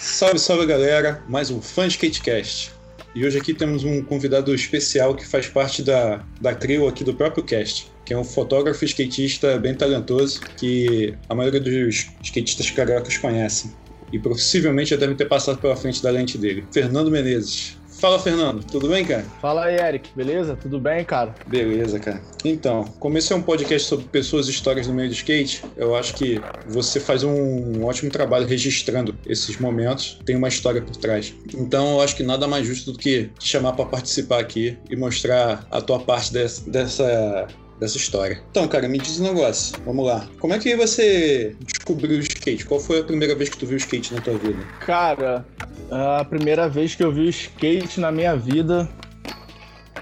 Salve, salve galera, mais um Fã Skatecast. E hoje aqui temos um convidado especial que faz parte da, da trio aqui do próprio cast, que é um fotógrafo skatista bem talentoso que a maioria dos skatistas cariocas conhecem. E possivelmente já devem ter passado pela frente da lente dele. Fernando Menezes. Fala, Fernando. Tudo bem, cara? Fala aí, Eric. Beleza? Tudo bem, cara? Beleza, cara. Então, como esse é um podcast sobre pessoas e histórias no meio do skate, eu acho que você faz um ótimo trabalho registrando esses momentos. Tem uma história por trás. Então, eu acho que nada mais justo do que te chamar para participar aqui e mostrar a tua parte dessa, dessa dessa história. Então, cara, me diz um negócio. Vamos lá. Como é que você descobriu o skate? Qual foi a primeira vez que tu viu o skate na tua vida? Cara, a primeira vez que eu vi o skate na minha vida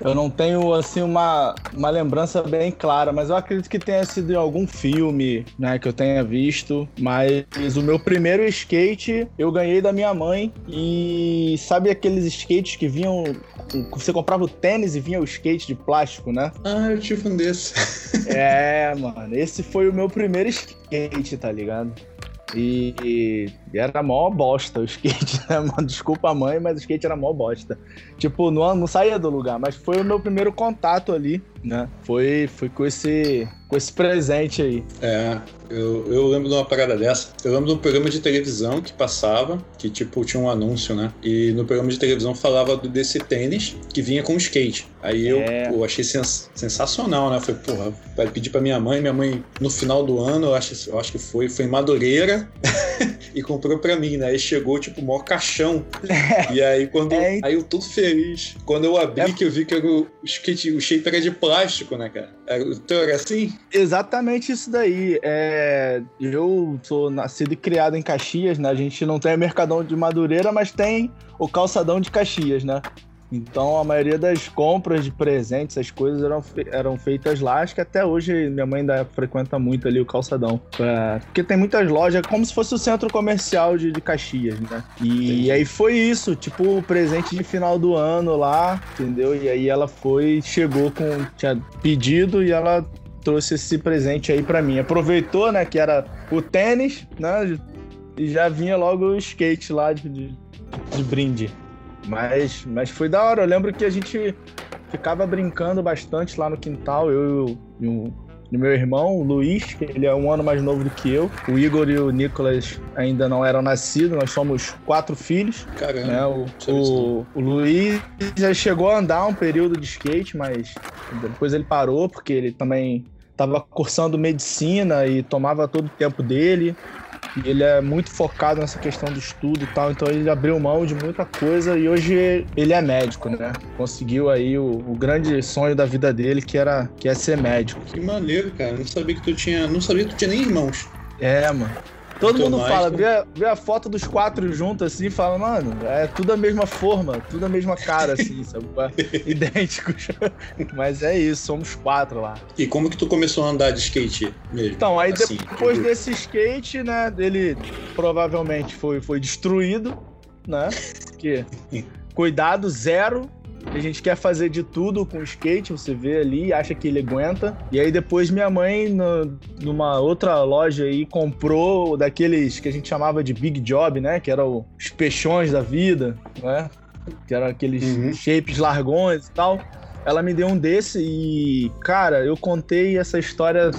eu não tenho, assim, uma, uma lembrança bem clara, mas eu acredito que tenha sido em algum filme, né, que eu tenha visto. Mas o meu primeiro skate eu ganhei da minha mãe e sabe aqueles skates que vinham... Você comprava o tênis e vinha o skate de plástico, né? Ah, eu tive um desse. é, mano, esse foi o meu primeiro skate, tá ligado? E, e, era mó bosta o skate, né? Desculpa a mãe, mas o skate era mó bosta. Tipo, não, não saía do lugar, mas foi o meu primeiro contato ali, né? Foi, foi com, esse, com esse presente aí. É, eu, eu lembro de uma parada dessa. Eu lembro de um programa de televisão que passava, que tipo tinha um anúncio, né? E no programa de televisão falava desse tênis que vinha com skate. Aí é. eu pô, achei sens sensacional, né? Falei, porra, vai pedir pra minha mãe. Minha mãe, no final do ano, eu acho, eu acho que foi, foi em Madureira e comprou pra mim, né? Aí chegou, tipo, o maior caixão. É. E aí, quando. É. Aí eu todo feliz. Quando eu abri, é. que eu vi que era o skate, o shape era de plástico, né, cara? Era, então era assim? Exatamente isso daí. É, eu sou nascido e criado em Caxias, né? A gente não tem Mercadão de Madureira, mas tem o calçadão de Caxias, né? Então a maioria das compras de presentes, essas coisas eram, fe eram feitas lá. Acho que até hoje minha mãe ainda frequenta muito ali o calçadão. É, porque tem muitas lojas, como se fosse o centro comercial de, de Caxias, né? E, e aí foi isso, tipo, o presente de final do ano lá, entendeu? E aí ela foi, chegou com. Tinha pedido e ela trouxe esse presente aí para mim. Aproveitou, né, que era o tênis, né? E já vinha logo o skate lá de, de, de brinde. Mas, mas foi da hora. Eu lembro que a gente ficava brincando bastante lá no quintal, eu e o, e o meu irmão, o Luiz, que ele é um ano mais novo do que eu. O Igor e o Nicolas ainda não eram nascidos, nós somos quatro filhos. Caramba. Né? O, o, o, Luiz já chegou a andar um período de skate, mas depois ele parou, porque ele também estava cursando medicina e tomava todo o tempo dele. E ele é muito focado nessa questão do estudo e tal, então ele abriu mão de muita coisa e hoje ele é médico, né? Conseguiu aí o, o grande sonho da vida dele, que era que é ser médico. Que maneiro, cara. Não sabia que tu tinha. Não sabia que tu tinha nem irmãos. É, mano. Todo mundo fala, vê a, vê a, foto dos quatro juntos assim fala, mano, é tudo a mesma forma, tudo a mesma cara, assim, sabe? Idênticos. Mas é isso, somos quatro lá. E como que tu começou a andar de skate mesmo? Então, aí assim, depois desse skate, né, ele provavelmente foi, foi destruído, né? Porque cuidado zero a gente quer fazer de tudo com o skate, você vê ali, acha que ele aguenta. E aí depois minha mãe, no, numa outra loja aí, comprou daqueles que a gente chamava de Big Job, né? Que eram os peixões da vida, né? Que eram aqueles uhum. shapes largões e tal. Ela me deu um desse e, cara, eu contei essa história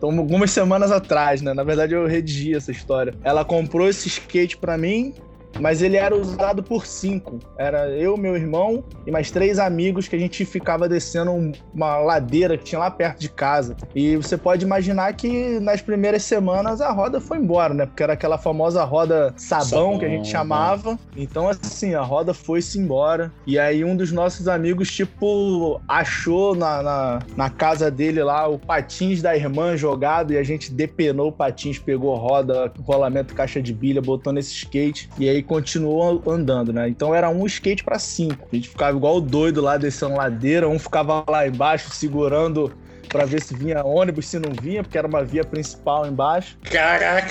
algumas semanas atrás, né? Na verdade, eu redigi essa história. Ela comprou esse skate para mim, mas ele era usado por cinco. Era eu, meu irmão e mais três amigos que a gente ficava descendo uma ladeira que tinha lá perto de casa. E você pode imaginar que nas primeiras semanas a roda foi embora, né? Porque era aquela famosa roda sabão, sabão que a gente chamava. Então, assim, a roda foi-se embora. E aí um dos nossos amigos, tipo, achou na, na, na casa dele lá o patins da irmã jogado e a gente depenou o patins, pegou roda, rolamento, caixa de bilha, botou nesse skate. E aí continuou andando, né? Então era um skate para cinco. A gente ficava igual doido lá descendo ladeira, um ficava lá embaixo segurando para ver se vinha ônibus, se não vinha, porque era uma via principal embaixo. Caraca!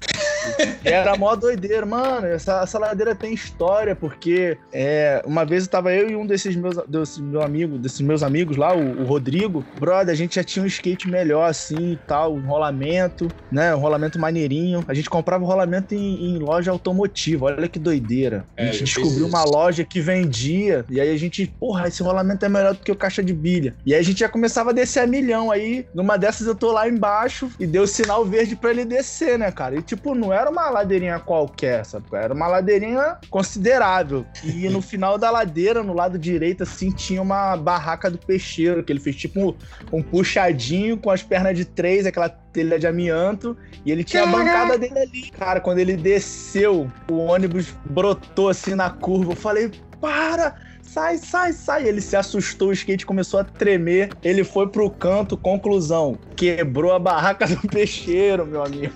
Era mó doideira. Mano, essa, essa ladeira tem história, porque é, uma vez eu tava eu e um desses meus, desse meu amigo, desses meus amigos lá, o, o, Rodrigo. Brother, a gente já tinha um skate melhor, assim, e tal, um rolamento, né? Um rolamento maneirinho. A gente comprava o rolamento em, em loja automotiva. Olha que doideira. A é, gente é, descobriu uma loja que vendia, e aí a gente, porra, esse rolamento é melhor do que o caixa de bilha. E aí a gente já começava a descer a milhão. Aí, numa dessas, eu tô lá embaixo e deu sinal verde para ele descer, né, cara? E tipo, não era uma ladeirinha qualquer, sabe? Era uma ladeirinha considerável. E no final da ladeira, no lado direito, assim, tinha uma barraca do peixeiro, que ele fez tipo um, um puxadinho com as pernas de três, aquela telha de amianto, e ele tinha a bancada dele ali. Cara, quando ele desceu, o ônibus brotou assim na curva. Eu falei, para! Sai, sai, sai. Ele se assustou, o skate começou a tremer. Ele foi pro canto, conclusão. Quebrou a barraca do peixeiro, meu amigo.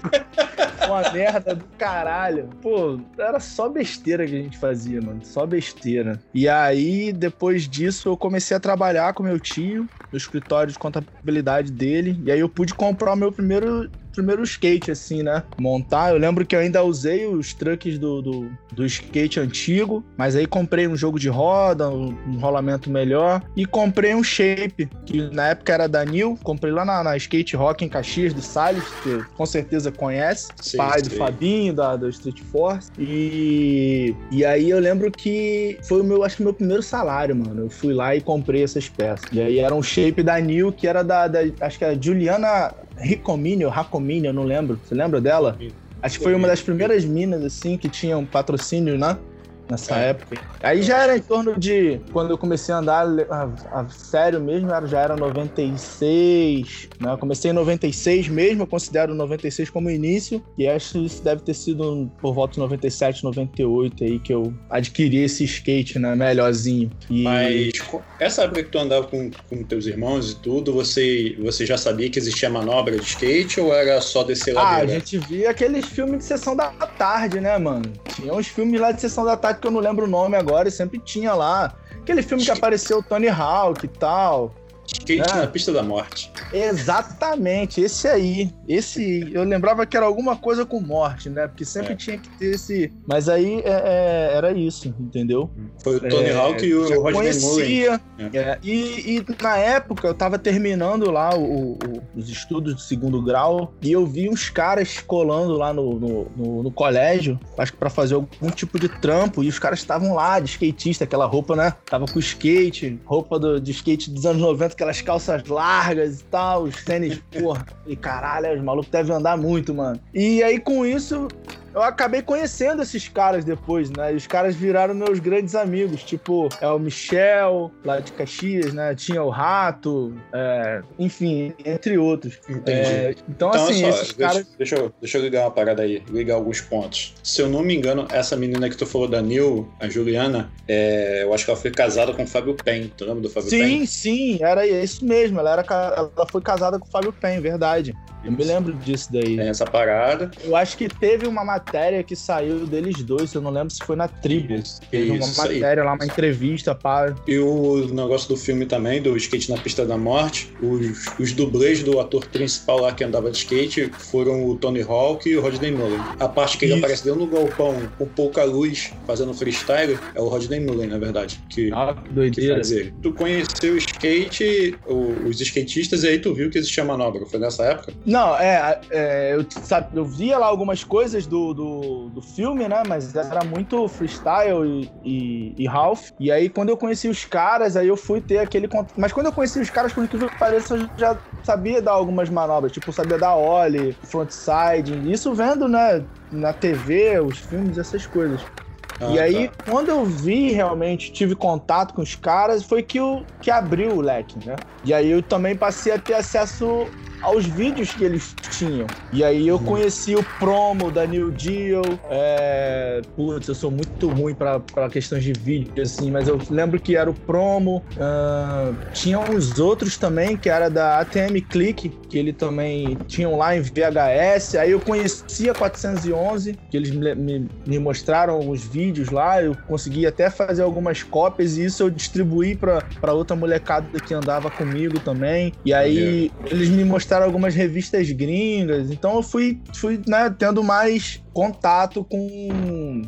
Uma merda do caralho. Pô, era só besteira que a gente fazia, mano. Só besteira. E aí, depois disso, eu comecei a trabalhar com meu tio no escritório de contabilidade dele. E aí eu pude comprar o meu primeiro primeiro skate, assim, né? Montar. Eu lembro que eu ainda usei os truques do, do, do skate antigo, mas aí comprei um jogo de roda, um, um, rolamento melhor, e comprei um shape, que na época era da New. Comprei lá na, na Skate Rock em Caxias, do Salles, que com certeza conhece, sim, pai sim. do Fabinho, da, da Street Force. E, e aí eu lembro que foi o meu, acho que meu primeiro salário, mano. Eu fui lá e comprei essas peças. E aí era um shape da New, que era da, da acho que era Juliana Ricomini ou Racomini, eu não lembro. Você lembra dela? Acho que foi uma das primeiras minas, assim, que tinham patrocínio, né? Nessa é. época. Aí já era em torno de. Quando eu comecei a andar a, a, sério mesmo, já era 96. Né? Eu comecei em 96 mesmo, eu considero 96 como início. E acho que isso deve ter sido por volta de 97, 98 aí que eu adquiri esse skate, né? Melhorzinho. E... Mas essa época que tu andava com, com teus irmãos e tudo, você, você já sabia que existia manobra de skate ou era só descer lá? Ah, a gente via aqueles filmes de sessão da tarde, né, mano? Tinha uns filmes lá de sessão da tarde que eu não lembro o nome agora e sempre tinha lá. Aquele filme que apareceu o Tony Hawk e tal. Skate é. na pista da morte. Exatamente, esse aí. Esse. Eu lembrava que era alguma coisa com morte, né? Porque sempre é. tinha que ter esse. Mas aí é, é era isso, entendeu? Foi o Tony é, Hawk e o Roger conhecia. É. E, e, na época eu tava terminando lá o, o, os estudos de segundo grau e eu vi uns caras colando lá no, no, no, no colégio, acho que pra fazer algum tipo de trampo, e os caras estavam lá de skatista, aquela roupa, né? Tava com skate, roupa do, de skate dos anos 90 aquelas calças largas e tal, os tênis, porra. E caralho, os malucos devem andar muito, mano. E aí com isso, eu acabei conhecendo esses caras depois, né? E os caras viraram meus grandes amigos. Tipo, é o Michel, lá de Caxias, né? Tinha o Rato, é... enfim, entre outros. Entendi. É... Então, então, assim, só, esses deixa, caras. Deixa eu, deixa eu ligar uma parada aí, ligar alguns pontos. Se eu não me engano, essa menina que tu falou da Nil, a Juliana, é... eu acho que ela foi casada com o Fábio Pen. Tu lembra do Fábio sim, Pen? Sim, sim, era isso mesmo. Ela, era, ela foi casada com o Fábio Pen, verdade. Eu me lembro disso daí. Tem essa parada. Eu acho que teve uma matéria que saiu deles dois, eu não lembro se foi na Tribus. Teve uma matéria aí. lá, uma entrevista, pá. E o negócio do filme também, do Skate na Pista da Morte, os, os dublês do ator principal lá que andava de skate foram o Tony Hawk e o Rodney Mullen. A parte que ele Isso. aparece dentro do galpão com pouca luz, fazendo freestyle, é o Rodney Mullen, na verdade. Que, ah, que doideira. Que tu conheceu o skate, os skatistas, e aí tu viu que existia manobra. Foi nessa época? Não, é, é eu, sabe, eu via lá algumas coisas do, do, do filme, né? Mas era muito freestyle e, e, e, Ralph. E aí, quando eu conheci os caras, aí eu fui ter aquele. Mas quando eu conheci os caras, por incrível que pareça, eu já sabia dar algumas manobras. Tipo, sabia dar ollie, frontside. Isso vendo, né? Na TV, os filmes, essas coisas. Ah, e aí, tá. quando eu vi realmente, tive contato com os caras, foi que, o, que abriu o leque, né? E aí eu também passei a ter acesso aos vídeos que eles tinham. E aí eu conheci o promo da New Deal. É... Putz, eu sou muito ruim pra, pra questões de vídeo, assim, mas eu lembro que era o promo. Uh... Tinha uns outros também, que era da ATM Click, que ele também tinham lá em VHS. Aí eu conheci a 411, que eles me, me, me mostraram os vídeos lá. Eu consegui até fazer algumas cópias e isso eu distribuí pra, pra outra molecada que andava comigo também. E aí eles me mostraram mostraram algumas revistas gringas. Então eu fui, fui né, tendo mais contato com,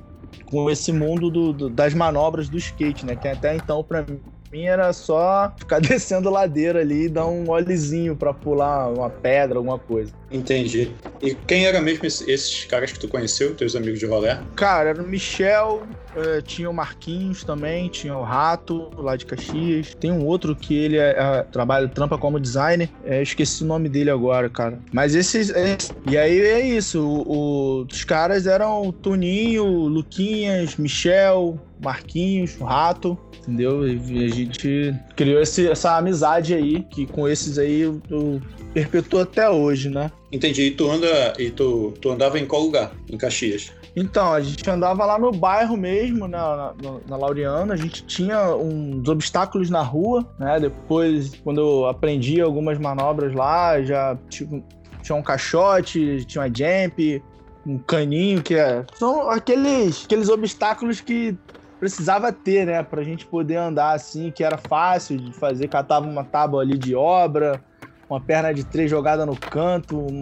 com esse mundo do, do, das manobras do skate, né? Que até então, para mim, era só ficar descendo ladeira ali e dar um olezinho para pular uma pedra, alguma coisa. Entendi. E quem era mesmo esses caras que tu conheceu, teus amigos de rolê? Cara, era o Michel, eh, tinha o Marquinhos também, tinha o Rato, lá de Caxias. Tem um outro que ele é, é, trabalha, trampa como designer. É, esqueci o nome dele agora, cara. Mas esses. É, e aí é isso. O, o, os caras eram o Toninho, Luquinhas, Michel, Marquinhos, o Rato, entendeu? E a gente criou esse, essa amizade aí, que com esses aí eu, eu perpetuo até hoje, né? Entendi. E tu anda. E tu, tu andava em qual lugar? Em Caxias? Então, a gente andava lá no bairro mesmo, na, na, na Laureana. A gente tinha uns obstáculos na rua, né? Depois, quando eu aprendi algumas manobras lá, já tipo, tinha um caixote, tinha uma jump, um caninho, que é. São aqueles, aqueles obstáculos que precisava ter, né? Pra gente poder andar assim, que era fácil de fazer. Catava uma tábua ali de obra, uma perna de três jogada no canto, um...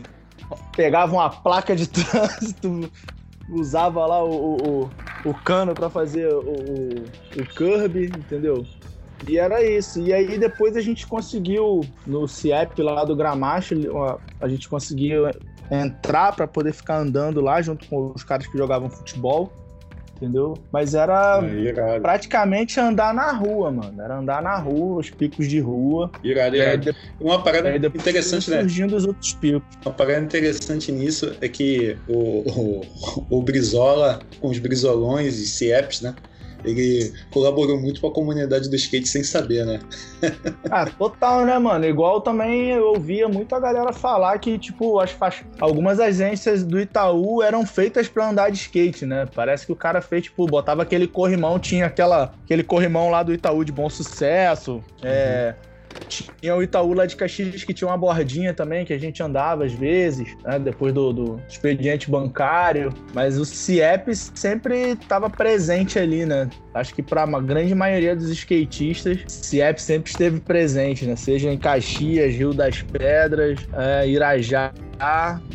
pegava uma placa de trânsito, usava lá o, o, o cano para fazer o, o, curb, entendeu? E era isso. E aí depois a gente conseguiu, no CIEP lá do Gramacho, a gente conseguiu entrar para poder ficar andando lá junto com os caras que jogavam futebol entendeu? Mas era é, praticamente andar na rua, mano. Era andar na rua, os picos de rua. Irado, irado. Uma parada interessante, né? Surgindo os outros picos. Uma parada interessante nisso é que o, o, o Brizola, com os Brizolões e CIEPs, né? Ele colaborou muito com a comunidade do skate sem saber, né? ah, total, né, mano? Igual também eu ouvia muito a galera falar que, tipo, as algumas agências do Itaú eram feitas para andar de skate, né? Parece que o cara fez, tipo, botava aquele corrimão, tinha aquela, aquele corrimão lá do Itaú de bom sucesso. É, uhum. É tinha o Itaú lá de Caxias que tinha uma bordinha também, que a gente andava às vezes, né, depois do, do, expediente bancário. Mas o CIEP sempre estava presente ali, né? Acho que para uma grande maioria dos skatistas, CIEP sempre esteve presente, né? Seja em Caxias, Rio das Pedras, é, Irajá,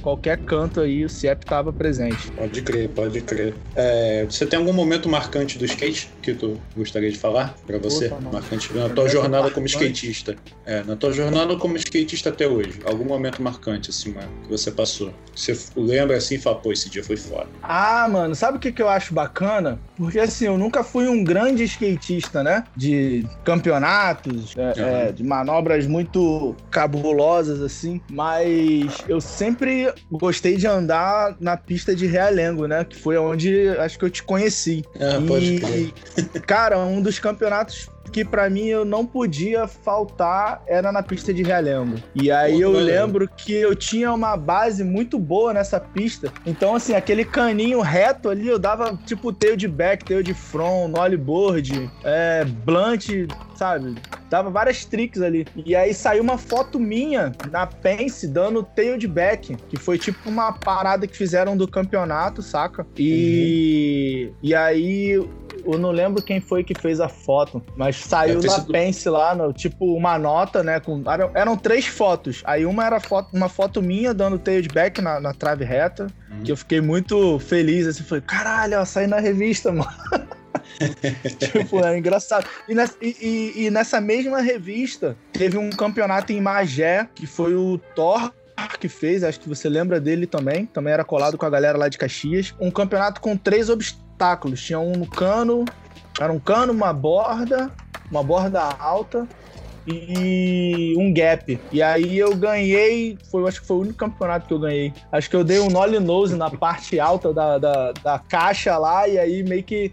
qualquer canto aí, o CIEP estava presente. Pode crer, pode crer. É, você tem algum momento marcante do skate que tu gostaria de falar para você? Opa, marcante na tua jornada como skatista. É, na tua jornada como skatista até hoje. Algum momento marcante, assim, mano, que você passou. Você lembra assim e fala, pô, esse dia foi foda. Ah, mano, sabe o que, que eu acho bacana? Porque assim, eu nunca fui um grande skatista, né? De campeonatos, é, uhum. é, de manobras muito cabulosas, assim. Mas eu sempre gostei de andar na pista de Realengo, né? Que foi onde acho que eu te conheci. Ah, e, pode crer. cara, um dos campeonatos que para mim eu não podia faltar era na pista de Realengo. E aí eu lembro que eu tinha uma base muito boa nessa pista. Então, assim, aquele caninho reto ali, eu dava tipo tail de back, tail de front, nollie board, é, blunt, sabe? Dava várias tricks ali. E aí saiu uma foto minha na Pence dando tail de back, que foi tipo uma parada que fizeram do campeonato, saca? E, uhum. e aí eu não lembro quem foi que fez a foto, mas saiu na sido... Pence lá, no, tipo, uma nota, né? Com, eram, eram três fotos. Aí uma era foto, uma foto minha dando tailback na, na trave reta, hum. que eu fiquei muito feliz, assim, falei, caralho, ó, saí na revista, mano. tipo, é engraçado. E nessa, e, e, e nessa mesma revista, teve um campeonato em Magé, que foi o Thor que fez, acho que você lembra dele também, também era colado com a galera lá de Caxias. Um campeonato com três obstáculos. Tinha um cano, era um cano, uma borda, uma borda alta e um gap. E aí eu ganhei, foi, acho que foi o único campeonato que eu ganhei. Acho que eu dei um nollie nose na parte alta da, da, da caixa lá e aí meio que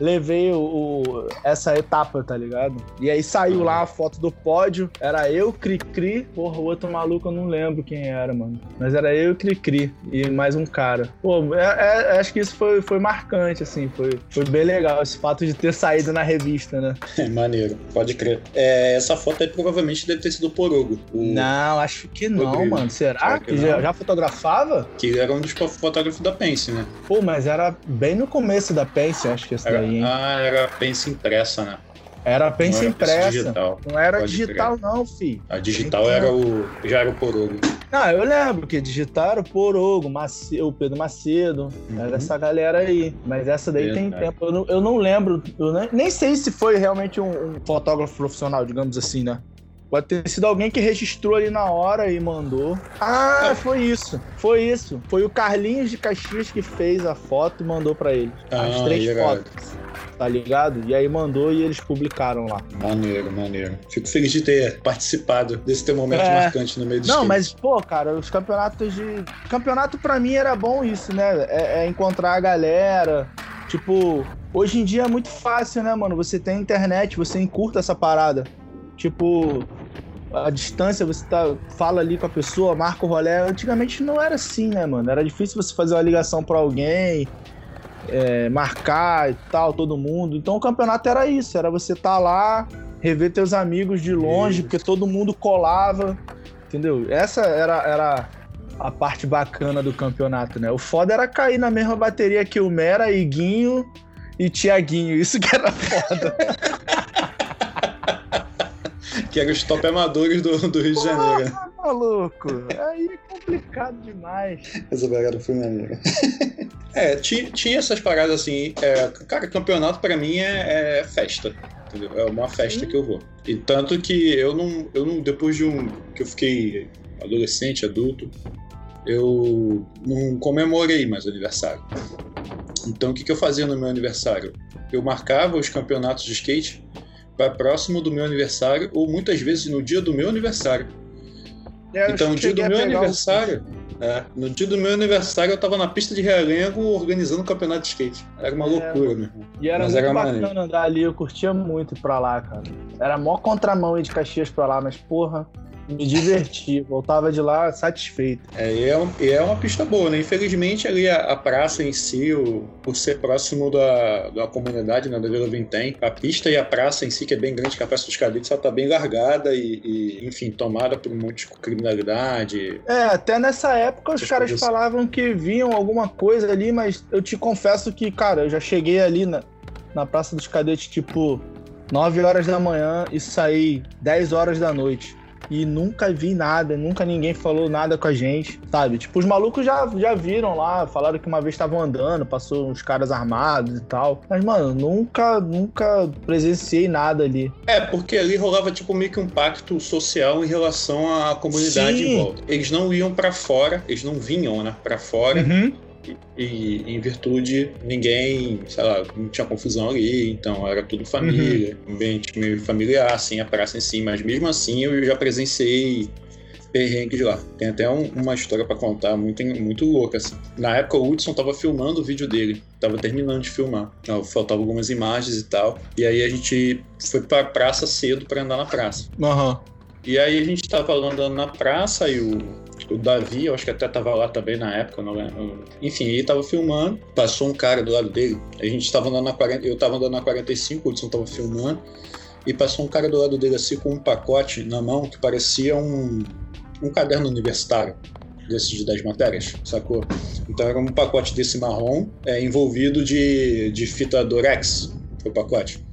levei o, o, essa etapa, tá ligado? E aí saiu lá a foto do pódio, era eu, Cri-Cri, porra, o outro maluco eu não lembro quem era, mano. Mas era eu, Cri-Cri e mais um cara. Pô, é, é, acho que isso foi, foi marcante, assim, foi, foi bem legal esse fato de ter saído na revista, né? É maneiro, pode crer. É, essa foto aí provavelmente deve ter sido o Porogo. O... Não, acho que não, mano. Será que, que já, já, fotografava? Que ele era um dos fotógrafos da Pense, né? Pô, mas era bem no começo da Pense, acho que essa era, daí, hein? Ah, era Pense impressa, né? Era pensa impressa. Digital. Não era Pode digital, crer. não, fi. A digital então... era o. já era o Porogo. Não, eu lembro que digital era o Porogo, Macedo, o Pedro Macedo. Uhum. Era essa galera aí. Mas essa daí tem tempo. Eu não, eu não lembro. Eu nem, nem, sei se foi realmente um, um fotógrafo profissional, digamos assim, né? Pode ter sido alguém que registrou ali na hora e mandou. Ah, é. foi isso. Foi isso. Foi o Carlinhos de Caxias que fez a foto e mandou para ele. Ah, As três fotos tá ligado? E aí mandou e eles publicaram lá. Maneiro, maneiro. Fico feliz de ter participado desse teu momento é... marcante no meio do Não, mas, pô, cara, os campeonatos de. Campeonato pra mim era bom isso, né? É, é encontrar a galera. Tipo, hoje em dia é muito fácil, né, mano? Você tem internet, você encurta essa parada. Tipo, a distância, você tá, fala ali com a pessoa, marca o rolê. Antigamente não era assim, né, mano? Era difícil você fazer uma ligação para alguém, é, marcar e tal, todo mundo. Então o campeonato era isso, era você estar tá lá, rever teus amigos de longe, isso. porque todo mundo colava, entendeu? Essa era, era a parte bacana do campeonato, né? O foda era cair na mesma bateria que o Mera, Iguinho e Tiaguinho, isso que era foda. que eram os top amadores do, do Rio de Janeiro. Porra, maluco, aí é complicado demais. Essa pegada foi maneira. É, tinha, tinha essas paradas assim. É, cara, campeonato para mim é, é, festa. Entendeu? É uma festa Sim. que eu vou. E tanto que eu não, eu não. Depois de um. que eu fiquei adolescente, adulto, eu não comemorei mais o aniversário. Então o que, que eu fazia no meu aniversário? Eu marcava os campeonatos de skate para próximo do meu aniversário, ou muitas vezes no dia do meu aniversário. É, então, no dia do meu aniversário, é, no dia do meu aniversário, eu tava na pista de Realengo organizando o um campeonato de skate. Era uma é, loucura, meu irmão. E era mas muito era bacana maneiro. andar ali, eu curtia muito ir pra lá, cara. Era mó contramão ir de Caxias pra lá, mas porra, me diverti, voltava de lá satisfeito. É, e é, um, e é uma pista boa, né? Infelizmente ali a, a praça em si, o, por ser próximo da, da comunidade, né, da Vila Vintém, a pista e a praça em si, que é bem grande, que é a Praça dos Cadetes, ela tá bem largada e, e, enfim, tomada por um monte de criminalidade. É, até nessa época os caras coisas... falavam que viam alguma coisa ali, mas eu te confesso que, cara, eu já cheguei ali na, na Praça dos Cadetes, tipo, 9 horas da manhã e saí 10 horas da noite e nunca vi nada, nunca ninguém falou nada com a gente, sabe? Tipo, os malucos já, já viram lá, falaram que uma vez estavam andando, passou uns caras armados e tal. Mas, mano, nunca, nunca presenciei nada ali. É, porque ali rolava, tipo, meio que um pacto social em relação à comunidade Sim. em volta. Eles não iam para fora, eles não vinham, né, pra fora. Uhum e, em virtude ninguém, sei lá, não tinha confusão ali, então era tudo família, uhum. ambiente meio familiar, assim, a praça em si, mas mesmo assim eu já presenciei perrengue de lá. Tem até um, uma história para contar muito, muito louca. Assim. Na época o Hudson tava filmando o vídeo dele, tava terminando de filmar. Então, faltavam algumas imagens e tal. E aí a gente foi pra praça cedo para andar na praça. Uhum. E aí a gente tava andando na praça e o, o Davi, eu acho que até tava lá também na época, não lembro. Enfim, ele tava filmando, passou um cara do lado dele. A gente tava andando na 40, eu tava andando na 45, o Hudson tava filmando, e passou um cara do lado dele assim com um pacote na mão que parecia um, um caderno universitário desses das matérias, sacou? Então era um pacote desse marrom é, envolvido de, de fita Durex, o pacote.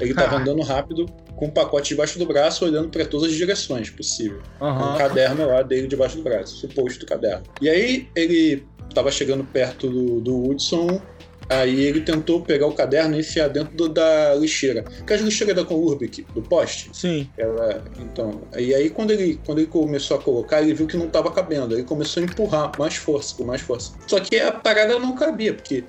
Ele tava ah. andando rápido, com um pacote debaixo do braço, olhando para todas as direções possível. Uhum. Um caderno lá dele debaixo do braço, suposto caderno. E aí ele estava chegando perto do, do Woodson, aí ele tentou pegar o caderno e enfiar dentro do, da lixeira. Que as lixeiras da Conurbic, do poste. Sim. Ela, então, e aí quando ele, quando ele começou a colocar, ele viu que não estava cabendo. Aí ele começou a empurrar mais força, com mais força. Só que a parada não cabia, porque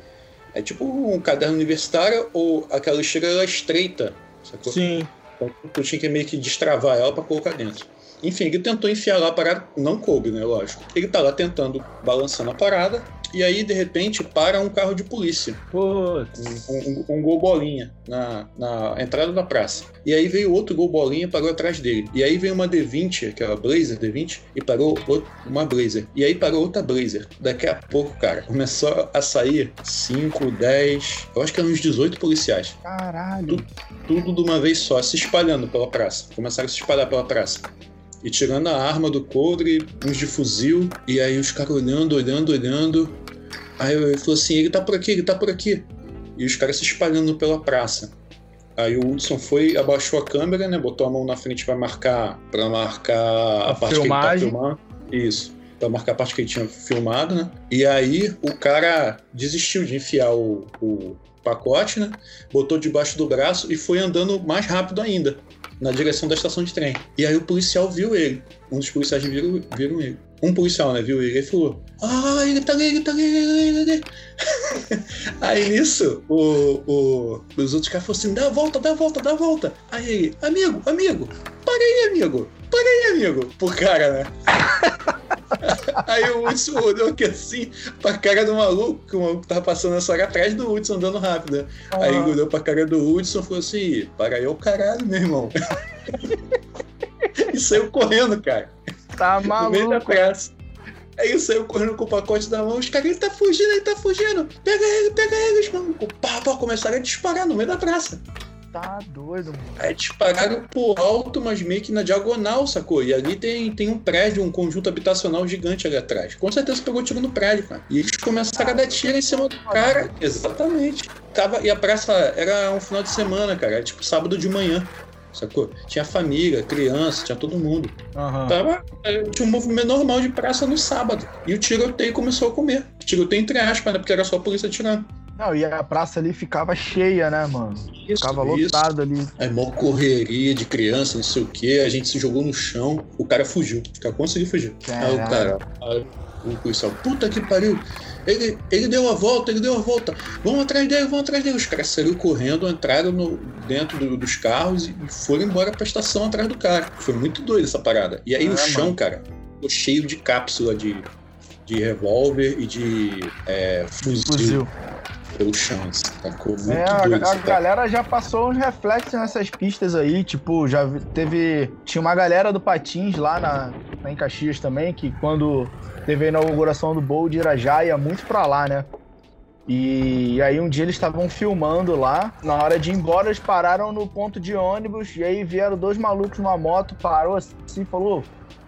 é tipo um caderno universitário ou aquela lixeira era estreita. Sacou? Sim. Então tu tinha que meio que destravar ela para colocar dentro. Enfim, ele tentou enfiar lá a parada, não coube, né? Lógico. Ele tá lá tentando, balançando a parada, e aí, de repente, para um carro de polícia. Putz. Um, um, um gol bolinha na, na entrada da praça. E aí veio outro gol bolinha e parou atrás dele. E aí veio uma D20, aquela Blazer D20, e parou outro, uma Blazer. E aí parou outra Blazer. Daqui a pouco, cara, começou a sair 5, 10, eu acho que eram uns 18 policiais. Caralho. Tudo, tudo de uma vez só, se espalhando pela praça. Começaram a se espalhar pela praça e tirando a arma do coldre, uns de fuzil, e aí os caras olhando, olhando, olhando. Aí ele falou assim: ele tá por aqui, ele tá por aqui. E os caras se espalhando pela praça. Aí o Hudson foi, abaixou a câmera, né? Botou a mão na frente para marcar, para marcar a, a parte filmagem. que ele tá filmando. Isso. Pra marcar a parte que ele tinha filmado, né? E aí o cara desistiu de enfiar o, o pacote, né? Botou debaixo do braço e foi andando mais rápido ainda na direção da estação de trem. E aí o policial viu ele. Um dos policiais viram, viram ele. Um policial, né, viu ele e falou: Ah, ele tá ali, ele tá ali, ele tá ali. aí nisso, o, o, os outros caras falaram assim: dá a volta, dá a volta, dá a volta. Aí ele: Amigo, amigo, para aí, amigo, para aí, amigo. Pro cara, né? Aí o Hudson olhou aqui assim pra cara do maluco, que o maluco tava passando essa hora atrás do Hudson andando rápido. Né? Uhum. Aí olhou pra cara do Hudson e falou assim: para aí o caralho, meu irmão. e saiu correndo, cara. Tá maluco. No meio da praça. Aí saiu correndo com o pacote da mão, os caras, ele tá fugindo, ele tá fugindo. Pega ele, pega ele, os malucos. Pá, pá, começaram a disparar no meio da praça. Tá doido, mano. Aí dispararam pro alto, mas meio que na diagonal, sacou? E ali tem, tem um prédio, um conjunto habitacional gigante ali atrás. Com certeza pegou tiro no prédio, cara. E eles começaram a dar tiro em cima do cara. Exatamente. Tava, e a praça era um final de semana, cara. Era tipo sábado de manhã sacou? Tinha família, criança, tinha todo mundo. Uhum. Tava, é, tinha um movimento normal de praça no sábado. E o tiroteio começou a comer. Tiroteio entre aspas, né? Porque era só a polícia tirando. Não, e a praça ali ficava cheia, né, mano? Isso, ficava lotado ali. Aí, mó correria de criança, não sei o quê. A gente se jogou no chão, o cara fugiu. O cara conseguiu fugir. Aí o cara, aí, o policial, puta que pariu. Ele, ele deu a volta, ele deu a volta. Vamos atrás dele, vamos atrás dele. Os caras saíram correndo, entraram no, dentro do, dos carros e foram embora pra estação atrás do cara. Foi muito doido essa parada. E aí é, o chão, mano. cara, ficou cheio de cápsula de, de revólver e de é, fuzil. fuzil pelo chão. Sacou muito é, a, doido, a galera já passou uns reflexos nessas pistas aí, tipo, já teve. Tinha uma galera do Patins lá na, na em Caxias também, que quando teve a inauguração do Bowl de Irajá ia muito pra lá, né? E aí um dia eles estavam filmando lá. Na hora de ir embora, eles pararam no ponto de ônibus. E aí vieram dois malucos numa moto, parou assim falou: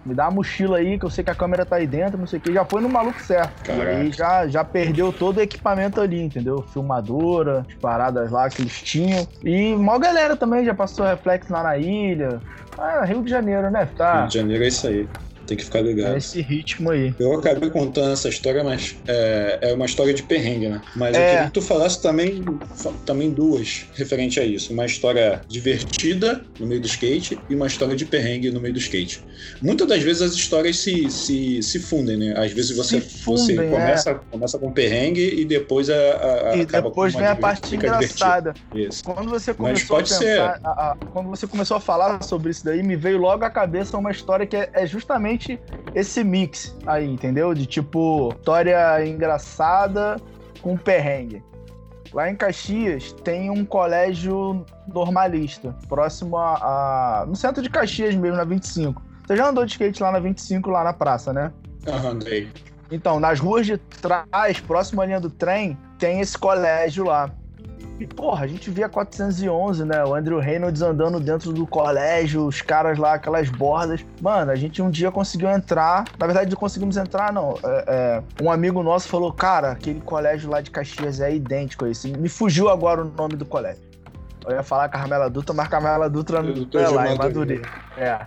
me dá a mochila aí, que eu sei que a câmera tá aí dentro, não sei o que. Já foi no maluco certo. Caraca. E aí já, já perdeu todo o equipamento ali, entendeu? Filmadora, as paradas lá que eles tinham. E mó galera também já passou reflexo lá na ilha. Ah, Rio de Janeiro, né? Tá. Rio de Janeiro é isso aí tem que ficar ligado. É esse ritmo aí. Eu acabei contando essa história, mas é, é uma história de perrengue, né? Mas é. eu queria que tu falasse também, também duas referente a isso. Uma história divertida no meio do skate e uma história de perrengue no meio do skate. Muitas das vezes as histórias se, se, se fundem, né? Às vezes você, fundem, você começa, é. começa com perrengue e depois a, a, e depois vem a parte engraçada. Isso. Quando você começou a pensar, a, a, quando você começou a falar sobre isso daí, me veio logo à cabeça uma história que é, é justamente justamente esse mix aí, entendeu? De tipo, história engraçada com perrengue. Lá em Caxias tem um colégio normalista, próximo a, a, no centro de Caxias mesmo, na 25. Você já andou de skate lá na 25, lá na praça, né? Aham, andei. Então, nas ruas de trás, próximo à linha do trem, tem esse colégio lá. E, porra, a gente via 411, né? O Andrew Reynolds andando dentro do colégio, os caras lá, aquelas bordas. Mano, a gente um dia conseguiu entrar. Na verdade, não conseguimos entrar, não. É, é, um amigo nosso falou, cara, aquele colégio lá de Caxias é idêntico a esse. Me fugiu agora o nome do colégio. Eu ia falar Carmela Dutra, mas Carmela Dutra não é lá, em Madureira. É.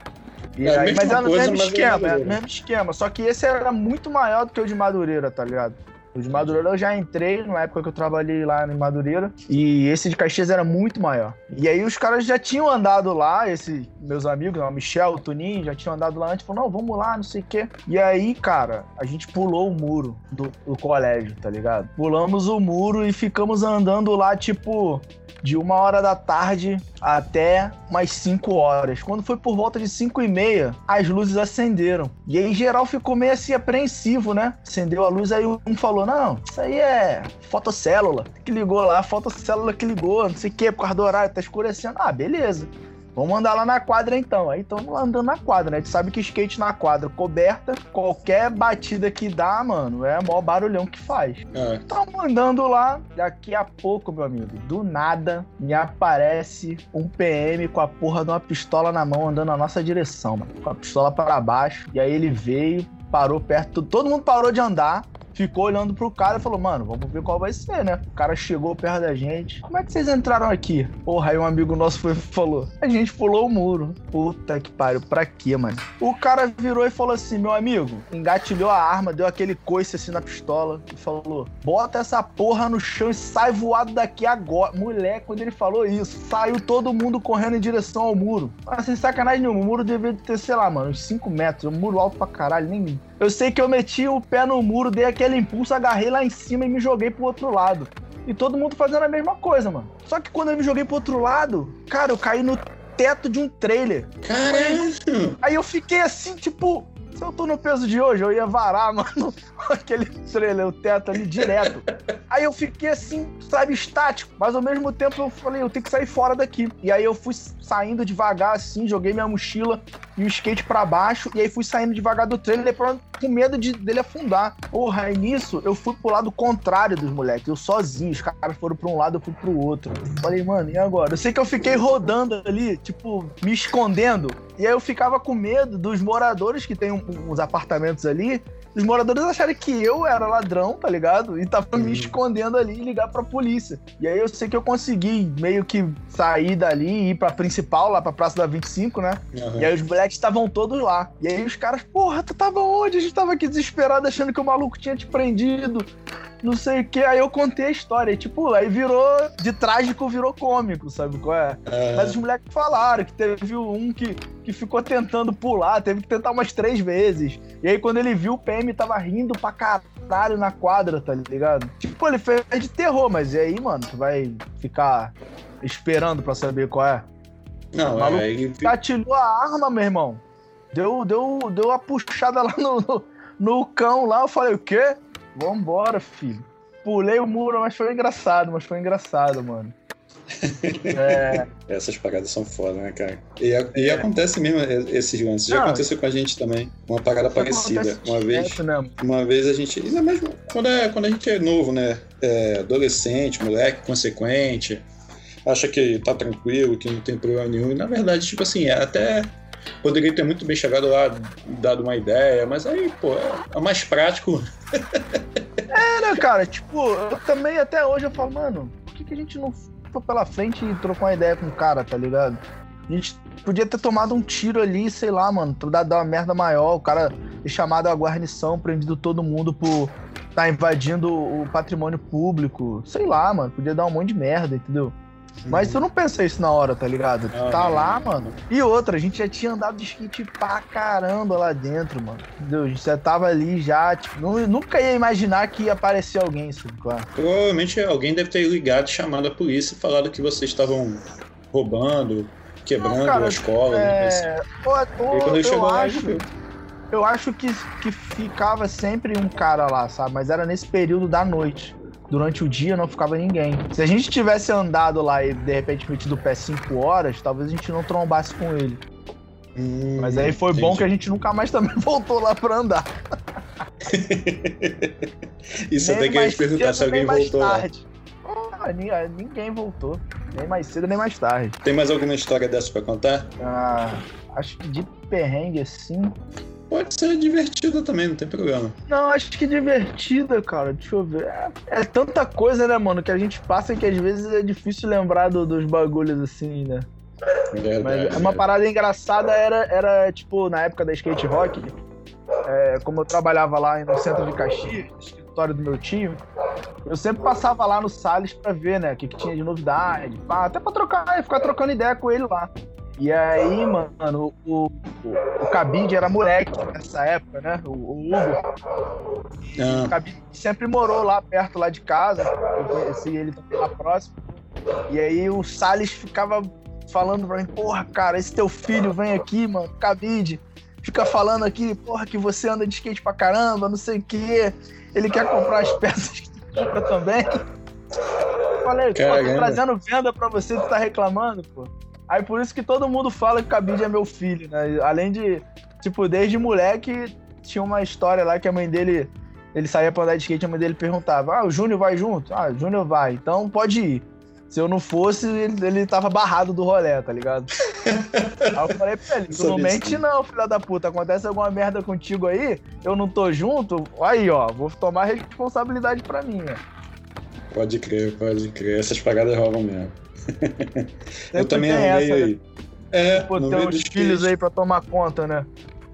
E é, aí, mas é no mesmo esquema, é o mesmo esquema. Só que esse era muito maior do que o de Madureira, tá ligado? O de Madureira eu já entrei na época que eu trabalhei lá em Madureira. E esse de Caxias era muito maior. E aí os caras já tinham andado lá, esses meus amigos, o Michel, o Tuninho, já tinham andado lá antes. Falaram, não, vamos lá, não sei o quê. E aí, cara, a gente pulou o muro do, do colégio, tá ligado? Pulamos o muro e ficamos andando lá, tipo, de uma hora da tarde até umas 5 horas. Quando foi por volta de 5 e meia, as luzes acenderam. E aí geral ficou meio assim apreensivo, né? Acendeu a luz, aí um falou: Não, isso aí é fotocélula. Que ligou lá, fotocélula que ligou, não sei o que, por causa do horário, tá escurecendo. Ah, beleza. Vamos andar lá na quadra então. Aí estamos andando na quadra, né? A gente sabe que skate na quadra coberta, qualquer batida que dá, mano, é o maior barulhão que faz. Estamos é. andando lá, daqui a pouco, meu amigo, do nada me aparece um PM com a porra de uma pistola na mão andando na nossa direção, mano. Com a pistola para baixo. E aí ele veio, parou perto, todo mundo parou de andar ficou olhando pro cara e falou, mano, vamos ver qual vai ser, né? O cara chegou perto da gente. Como é que vocês entraram aqui? Porra, aí um amigo nosso foi, falou, a gente pulou o muro. Puta que pariu, pra quê, mano? O cara virou e falou assim, meu amigo, engatilhou a arma, deu aquele coice assim na pistola e falou, bota essa porra no chão e sai voado daqui agora. Mulher, quando ele falou isso, saiu todo mundo correndo em direção ao muro. Mas sem sacanagem nenhuma, o muro devia ter, sei lá, mano, uns 5 metros. Um muro alto pra caralho, nem eu sei que eu meti o pé no muro, dei aquele impulso, agarrei lá em cima e me joguei pro outro lado. E todo mundo fazendo a mesma coisa, mano. Só que quando eu me joguei pro outro lado, cara, eu caí no teto de um trailer. Caralho! Aí eu fiquei assim, tipo, se eu tô no peso de hoje, eu ia varar, mano, aquele trailer, o teto ali direto. Aí eu fiquei assim, sabe, estático. Mas ao mesmo tempo eu falei, eu tenho que sair fora daqui. E aí eu fui saindo devagar assim, joguei minha mochila e o skate para baixo. E aí fui saindo devagar do trailer com medo de, dele afundar. Porra, aí nisso eu fui pro lado contrário dos moleques. Eu sozinho, os caras foram pra um lado, eu fui pro outro. Falei, mano, e agora? Eu sei que eu fiquei rodando ali, tipo, me escondendo. E aí eu ficava com medo dos moradores que tem uns apartamentos ali os moradores acharam que eu era ladrão, tá ligado? E tava uhum. me escondendo ali e ligar pra polícia. E aí eu sei que eu consegui meio que sair dali e ir pra principal, lá pra Praça da 25, né? Uhum. E aí os moleques estavam todos lá. E aí os caras, porra, tu tava onde? A gente tava aqui desesperado achando que o maluco tinha te prendido não sei o que. Aí eu contei a história. E, tipo, aí virou. De trágico virou cômico, sabe qual é? é. Mas os moleques falaram que teve um que, que ficou tentando pular, teve que tentar umas três vezes. E aí, quando ele viu, o PM tava rindo pra caralho na quadra, tá ligado? Tipo, ele fez de terror, mas e aí, mano, tu vai ficar esperando pra saber qual é? Não, o maluco é, ele... gatilhou a arma, meu irmão. Deu, deu, deu uma puxada lá no, no, no cão lá. Eu falei, o quê? Vambora, filho. Pulei o muro, mas foi engraçado, mas foi engraçado, mano. É... Essas paradas são foda, né, cara? E, e é. acontece mesmo esses lances. Já aconteceu com a gente também. Uma parada parecida. Uma vez, né? uma vez a gente. Ainda mais quando, é, quando a gente é novo, né? É, adolescente, moleque, consequente. Acha que tá tranquilo, que não tem problema nenhum. E na verdade, tipo assim, é até Poderia ter muito bem chegado lá, dado uma ideia, mas aí, pô, é, é mais prático. é, né, cara? Tipo, eu também até hoje eu falo, mano, por que, que a gente não foi pela frente e trocou uma ideia com o cara, tá ligado? A gente podia ter tomado um tiro ali, sei lá, mano, dar uma merda maior, o cara chamado a guarnição, prendido todo mundo por tá invadindo o patrimônio público. Sei lá, mano, podia dar um monte de merda, entendeu? Mas tu não pensa isso na hora, tá ligado? Tu tá lá, mano. E outra, a gente já tinha andado de skate pra caramba lá dentro, mano. Entendeu? A gente já tava ali já, tipo, nunca ia imaginar que ia aparecer alguém, sabe? Claro. Provavelmente alguém deve ter ligado, chamado a polícia e falado que vocês estavam roubando, quebrando não, cara, a escola. É... Ou, e quando ele chegou lá, acho... Eu acho que, que ficava sempre um cara lá, sabe? Mas era nesse período da noite durante o dia não ficava ninguém. Se a gente tivesse andado lá e de repente metido o pé 5 horas, talvez a gente não trombasse com ele. Hum, Mas aí foi entendi. bom que a gente nunca mais também voltou lá pra andar. Isso até que gente perguntar se alguém voltou tarde. lá. Ah, ninguém voltou. Nem mais cedo, nem mais tarde. Tem mais alguma história dessa pra contar? Ah, acho que de perrengue assim. Pode ser divertida também, não tem problema. Não, acho que divertida, cara. Deixa eu ver. É, é, tanta coisa, né, mano, que a gente passa que às vezes é difícil lembrar do, dos bagulhos assim, né? Verdade, Mas uma parada engraçada era, era, tipo, na época da skate rock, é, como eu trabalhava lá no centro de Caxias, no escritório do meu tio, eu sempre passava lá no Salles pra ver, né, o que, que tinha de novidade, pá, até pra trocar, ficar trocando ideia com ele lá. E aí, mano, o, o, Cabide era moleque nessa época, né? O, o Hugo. Ah. O Cabide sempre morou lá perto lá de casa. Eu conheci ele também lá próximo. E aí o Salles ficava falando pra mim, porra, cara, esse teu filho vem aqui, mano, Cabide. Fica falando aqui, porra, que você anda de skate pra caramba, não sei o quê. Ele quer comprar as peças que tu compra também. Falei, pô, tô trazendo venda pra você, tu tá reclamando, pô. Aí por isso que todo mundo fala que o Cabide é meu filho, né? Além de, tipo, desde moleque, tinha uma história lá que a mãe dele, ele saía pra andar de skate, a mãe dele perguntava: Ah, o Júnior vai junto? Ah, o Júnior vai, então pode ir. Se eu não fosse, ele, ele tava barrado do rolê, tá ligado? aí eu falei pra ele, tu não mente não, filha da puta. Acontece alguma merda contigo aí, eu não tô junto, aí, ó, vou tomar responsabilidade pra mim, ó. Pode crer, pode crer. Essas pagadas rolam mesmo. Eu também arrumei essa, aí. Né? É, Pô, no tem uns filhos aí pra tomar conta, né?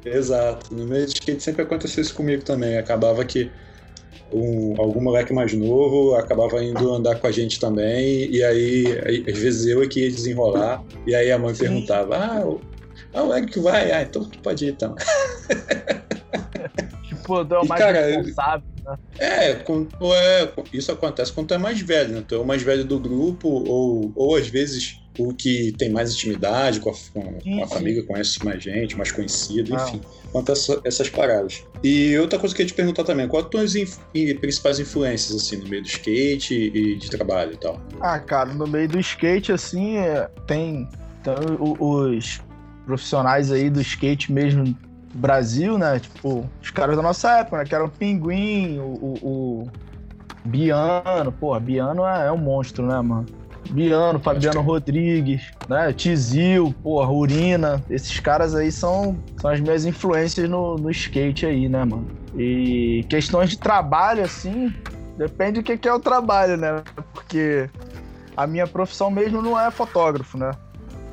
Exato. No meio de skate sempre aconteceu isso comigo também. Acabava que um, algum moleque mais novo acabava indo andar com a gente também, e aí, às vezes eu é que ia desenrolar, e aí a mãe Sim. perguntava: Ah, o, ah, o Eric vai, ah, então tu pode ir então. tipo, é o mais cara, responsável, né? É, com, é, isso acontece quando tu é mais velho, né? Tu é o mais velho do grupo, ou, ou às vezes o que tem mais intimidade com a, com, com a família, conhece mais gente, mais conhecido, ah. enfim. Quanto a essa, essas paradas. E outra coisa que eu ia te perguntar também, quais são as inf principais influências, assim, no meio do skate e de trabalho e tal? Ah, cara, no meio do skate, assim, é, tem, tem os profissionais aí do skate mesmo Brasil, né? Tipo, os caras da nossa época, né? Que eram o Pinguim, o, o, o Biano. Pô, Biano é, é um monstro, né, mano? Biano, Fabiano Rodrigues, né? Tizil, porra, Urina. Esses caras aí são, são as minhas influências no, no skate aí, né, mano? E questões de trabalho, assim, depende do que, que é o trabalho, né? Porque a minha profissão mesmo não é fotógrafo, né?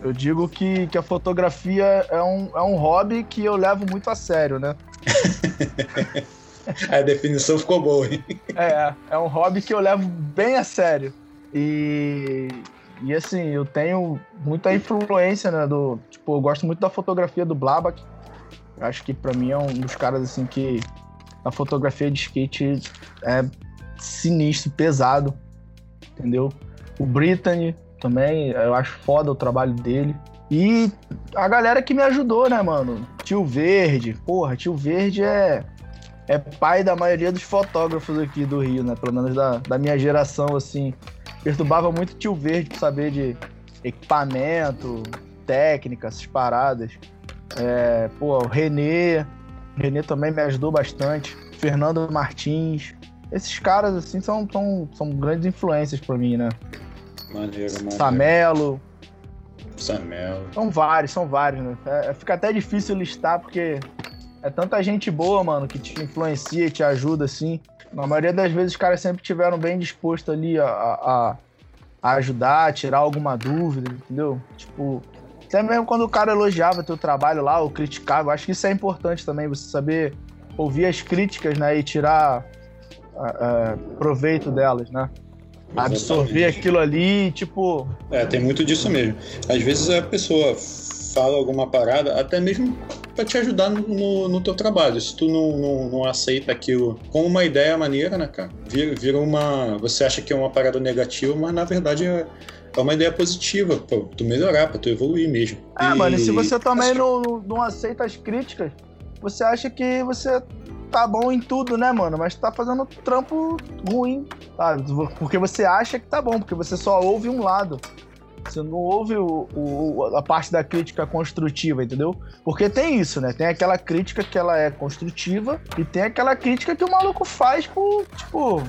Eu digo que, que a fotografia é um, é um hobby que eu levo muito a sério, né? a definição ficou boa, hein? É, é um hobby que eu levo bem a sério. E, e assim, eu tenho muita influência, né? Do, tipo, eu gosto muito da fotografia do Blabak. Acho que para mim é um dos caras assim que a fotografia de skate é sinistro, pesado, entendeu? O Brittany também, eu acho foda o trabalho dele. E a galera que me ajudou, né, mano? Tio Verde, porra, Tio Verde é, é pai da maioria dos fotógrafos aqui do Rio, né? Pelo menos da, da minha geração, assim perturbava muito tio Verde pra saber de equipamento, técnica, essas paradas. É, pô, o Renê, o Renê também me ajudou bastante. Fernando Martins. Esses caras, assim, são, são, são grandes influências para mim, né? Maneiro, maneiro. Samelo. Samelo. São vários, são vários, né? É, fica até difícil listar, porque é tanta gente boa, mano, que te influencia te ajuda, assim. Na maioria das vezes os caras sempre tiveram bem disposto ali a, a, a ajudar, a tirar alguma dúvida, entendeu? Tipo, até mesmo quando o cara elogiava teu trabalho lá ou criticava, acho que isso é importante também, você saber ouvir as críticas, né, e tirar proveito delas, né? Absorver aquilo ali, tipo. É, tem muito disso mesmo. Às vezes a pessoa fala alguma parada, até mesmo para te ajudar no, no, teu trabalho. Se tu não, não, não, aceita aquilo como uma ideia maneira, né, cara? Vira, vira uma. Você acha que é uma parada negativa, mas na verdade é, é uma ideia positiva pra tu melhorar, pra tu evoluir mesmo. Ah, e... mano, e se você também não, não aceita as críticas, você acha que você tá bom em tudo, né, mano? Mas tá fazendo trampo ruim, sabe? Porque você acha que tá bom, porque você só ouve um lado. Você não ouve o, o, a parte da crítica construtiva, entendeu? Porque tem isso, né? Tem aquela crítica que ela é construtiva e tem aquela crítica que o maluco faz por, tipo,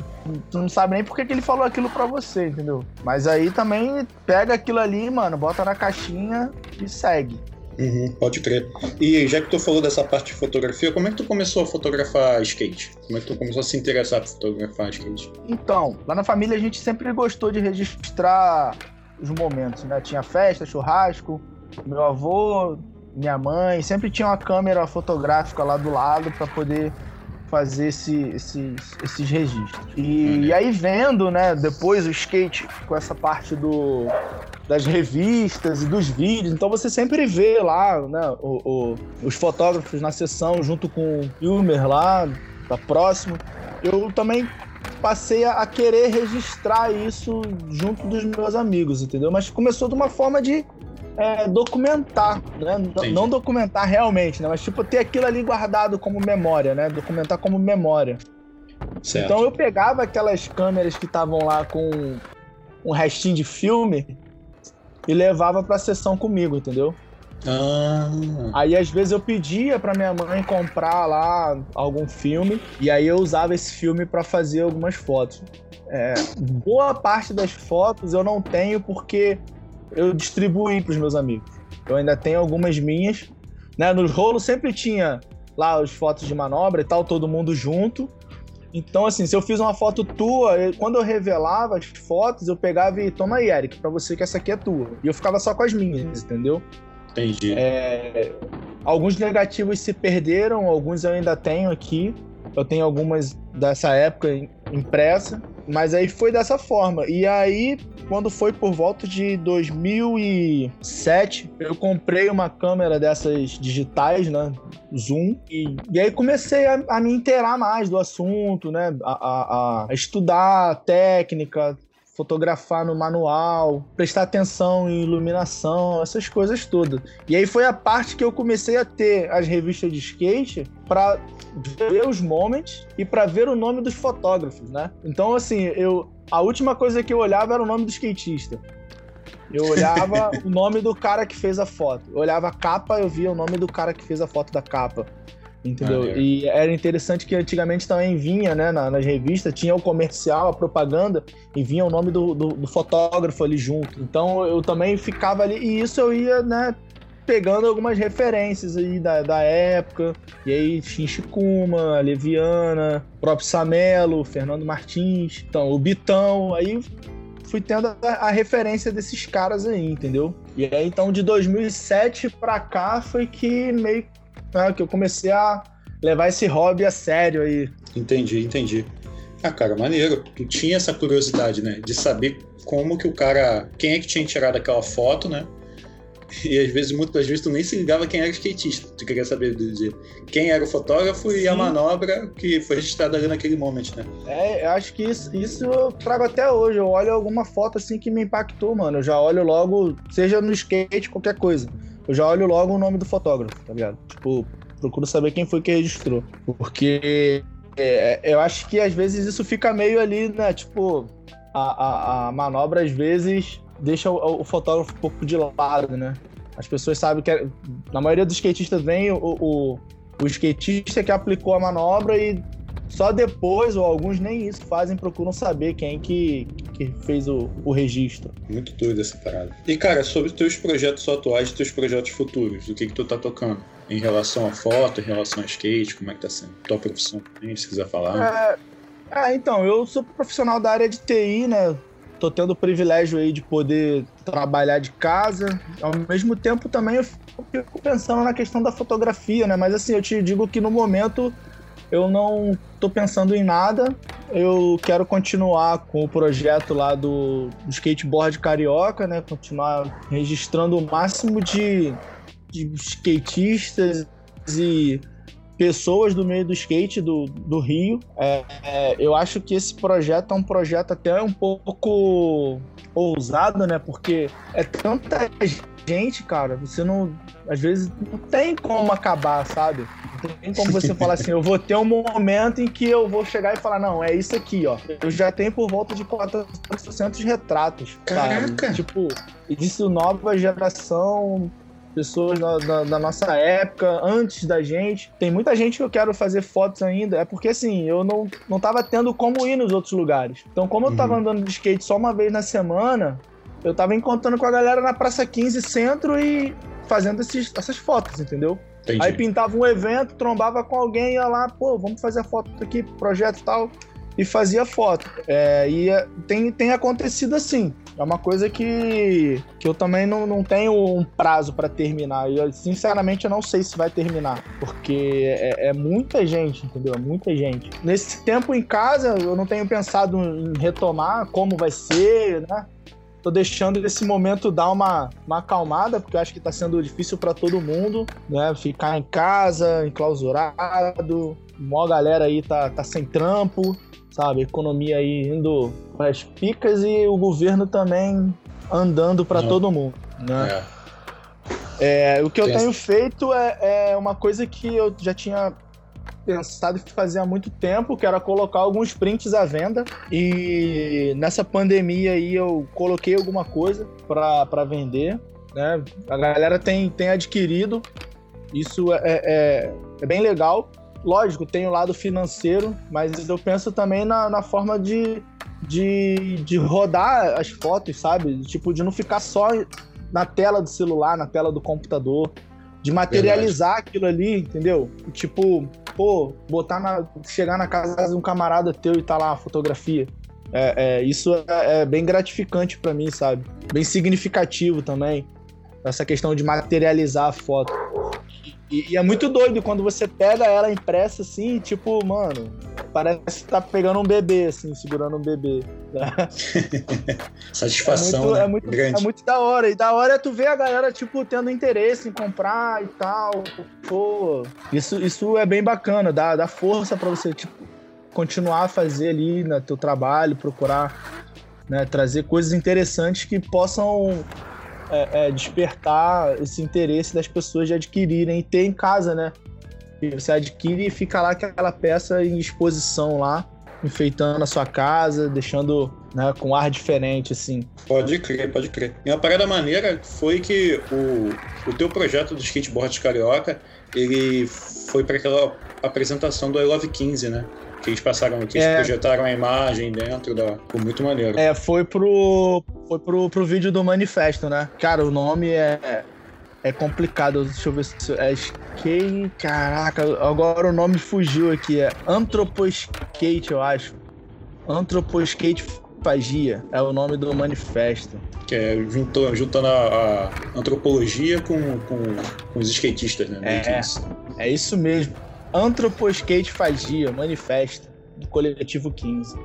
tu não sabe nem por que, ele falou aquilo pra você, entendeu? Mas aí também pega aquilo ali, mano, bota na caixinha e segue. Uhum, pode crer. E já que tu falou dessa parte de fotografia, como é que tu começou a fotografar skate? Como é que tu começou a se interessar por fotografar skate? Então, lá na família a gente sempre gostou de registrar os momentos, né? Tinha festa, churrasco, meu avô, minha mãe, sempre tinha uma câmera fotográfica lá do lado para poder fazer esse, esses, esses registros. E, e, aí vendo, né, depois o skate com essa parte do, das revistas e dos vídeos, então você sempre vê lá, né, o, o, os fotógrafos na sessão junto com o filmer lá, tá próximo. Eu também passei a, querer registrar isso junto dos meus amigos, entendeu? Mas começou de uma forma de é, documentar, né? Não documentar realmente, né? Mas tipo ter aquilo ali guardado como memória, né? Documentar como memória. Certo. Então eu pegava aquelas câmeras que estavam lá com um restinho de filme e levava para a sessão comigo, entendeu? Ah. Aí às vezes eu pedia para minha mãe comprar lá algum filme e aí eu usava esse filme para fazer algumas fotos. é, boa parte das fotos eu não tenho porque eu distribuí para os meus amigos. Eu ainda tenho algumas minhas. Né? Nos rolos sempre tinha lá as fotos de manobra e tal, todo mundo junto. Então, assim, se eu fiz uma foto tua, eu, quando eu revelava as fotos, eu pegava e toma aí, Eric, pra você que essa aqui é tua. E eu ficava só com as minhas, entendeu? Entendi. É, alguns negativos se perderam, alguns eu ainda tenho aqui. Eu tenho algumas dessa época impressa, mas aí foi dessa forma. E aí, quando foi por volta de 2007, eu comprei uma câmera dessas digitais, né? Zoom. E, e aí comecei a, a, me inteirar mais do assunto, né? A, a, a estudar técnica, fotografar no manual, prestar atenção em iluminação, essas coisas todas. E aí foi a parte que eu comecei a ter as revistas de skate para ver os moments e para ver o nome dos fotógrafos, né? Então assim, eu a última coisa que eu olhava era o nome do skatista. Eu olhava o nome do cara que fez a foto. Eu olhava a capa, eu via o nome do cara que fez a foto da capa. Entendeu? E era interessante que antigamente também vinha, né, na, nas revistas, tinha o comercial, a propaganda, e vinha o nome do, do, do, fotógrafo ali junto. Então eu também ficava ali, e isso eu ia, né, pegando algumas referências aí da, da época. E aí, Shinchikuma, Leviana, próprio Samelo, Fernando Martins, então, o Bitão, aí fui tendo a, a, referência desses caras aí, entendeu? E aí, então, de 2007 pra cá foi que meio né, que eu comecei a levar esse hobby a sério aí. Entendi, entendi. Ah, cara, maneiro. Tu tinha essa curiosidade, né? De saber como que o cara. Quem é que tinha tirado aquela foto, né? E às vezes, muitas vezes, tu nem se ligava quem era o skatista. Tu queria saber de quem era o fotógrafo Sim. e a manobra que foi registrada ali naquele momento, né? É, eu acho que isso, isso eu trago até hoje. Eu olho alguma foto assim que me impactou, mano. Eu já olho logo, seja no skate, qualquer coisa eu já olho logo o nome do fotógrafo, tá ligado? Tipo, procuro saber quem foi que registrou. Porque é, eu acho que às vezes isso fica meio ali, né? Tipo, a, a, a manobra às vezes deixa o, o, fotógrafo um pouco de lado, né? As pessoas sabem que, é, na maioria dos skatistas, vem o, o, o skatista que aplicou a manobra e só depois, ou alguns nem isso fazem, procuram saber quem que, que fez o, o registro. Muito doido essa parada. E, cara, sobre teus projetos atuais e teus projetos futuros, o que que tu tá tocando? Em relação à foto, em relação a skate, como é que tá sendo? Tua profissão também, se quiser falar. É, é, então, eu sou profissional da área de TI, né? Tô tendo o privilégio aí de poder trabalhar de casa. Ao mesmo tempo, também eu fico pensando na questão da fotografia, né? Mas assim, eu te digo que no momento eu não tô pensando em nada. Eu quero continuar com o projeto lá do, skateboard carioca, né? Continuar registrando o máximo de, de skatistas e pessoas do meio do skate do, do Rio. É, é, eu acho que esse projeto é um projeto até um pouco ousado, né? Porque é tanta gente, cara, você não. Às vezes não tem como acabar, sabe? Não tem como você falar assim, eu vou ter um momento em que eu vou chegar e falar, não, é isso aqui, ó. Eu já tenho por volta de 400 retratos. Caraca! Sabe? Tipo, isso nova geração, pessoas da, da, da, nossa época, antes da gente. Tem muita gente que eu quero fazer fotos ainda. É porque assim, eu não, não tava tendo como ir nos outros lugares. Então, como eu tava uhum. andando de skate só uma vez na semana, eu tava encontrando com a galera na Praça 15 Centro e fazendo esses, essas fotos, entendeu? Entendi. Aí pintava um evento, trombava com alguém, ia lá, pô, vamos fazer a foto aqui, projeto e tal, e fazia foto. É, e é, tem, tem acontecido assim. É uma coisa que, que eu também não, não tenho um prazo para terminar. E eu, sinceramente, eu não sei se vai terminar. Porque é, é, muita gente, entendeu? É muita gente. Nesse tempo em casa, eu não tenho pensado em retomar como vai ser, né? Tô deixando esse momento dar uma, uma acalmada, porque eu acho que tá sendo difícil para todo mundo, né? Ficar em casa, enclausurado, mó galera aí tá, tá sem trampo, sabe? Economia aí indo as picas e o governo também andando para todo mundo, né? É. é o que eu tenho feito é, é uma coisa que eu já tinha pensado fazer há muito tempo, que era colocar alguns prints à venda. E nessa pandemia aí eu coloquei alguma coisa para vender. Né? A galera tem, tem adquirido. Isso é, é, é bem legal. lógico, tem o lado financeiro, mas eu penso também na, na forma de, de, de rodar as fotos, sabe? Tipo, de não ficar só na tela do celular, na tela do computador. De materializar Verdade. aquilo ali, entendeu? Tipo, pô, botar na. chegar na casa de um camarada teu e tá lá a fotografia. É, é, isso é, é, bem gratificante para mim, sabe? Bem significativo também. Essa questão de materializar a foto. E, e, é muito doido quando você pega ela impressa assim, tipo, mano, parece que tá pegando um bebê, assim, segurando um bebê. Satisfação. É muito, né? é, muito, é muito da hora. E da hora é tu ver a galera, tipo, tendo interesse em comprar e tal. Pô, isso, isso é bem bacana, dá, dá força para você, tipo, continuar a fazer ali no né, teu trabalho, procurar né, trazer coisas interessantes que possam é, é, despertar esse interesse das pessoas de adquirirem e ter em casa, né? E você adquire e fica lá aquela peça em exposição lá, enfeitando a sua casa, deixando né, com ar diferente, assim. Pode crer, pode crer. E uma parada maneira foi que o, o teu projeto do skateboard carioca, ele foi para aquela apresentação do I Love 15, né? Que eles passaram é... eles projetaram a imagem dentro da. Ficou muito maneiro. É, foi pro. Foi pro, pro vídeo do manifesto, né? Cara, o nome é. É complicado. Deixa eu ver se. É skate. Caraca, agora o nome fugiu aqui. É Anthroposkate, eu acho. Anthroposkate Fagia é o nome do manifesto. Que é juntou, juntando a, a antropologia com, com, com, os skatistas, né? É, é isso mesmo. Antroposkate Fagia, manifesta, do coletivo 15.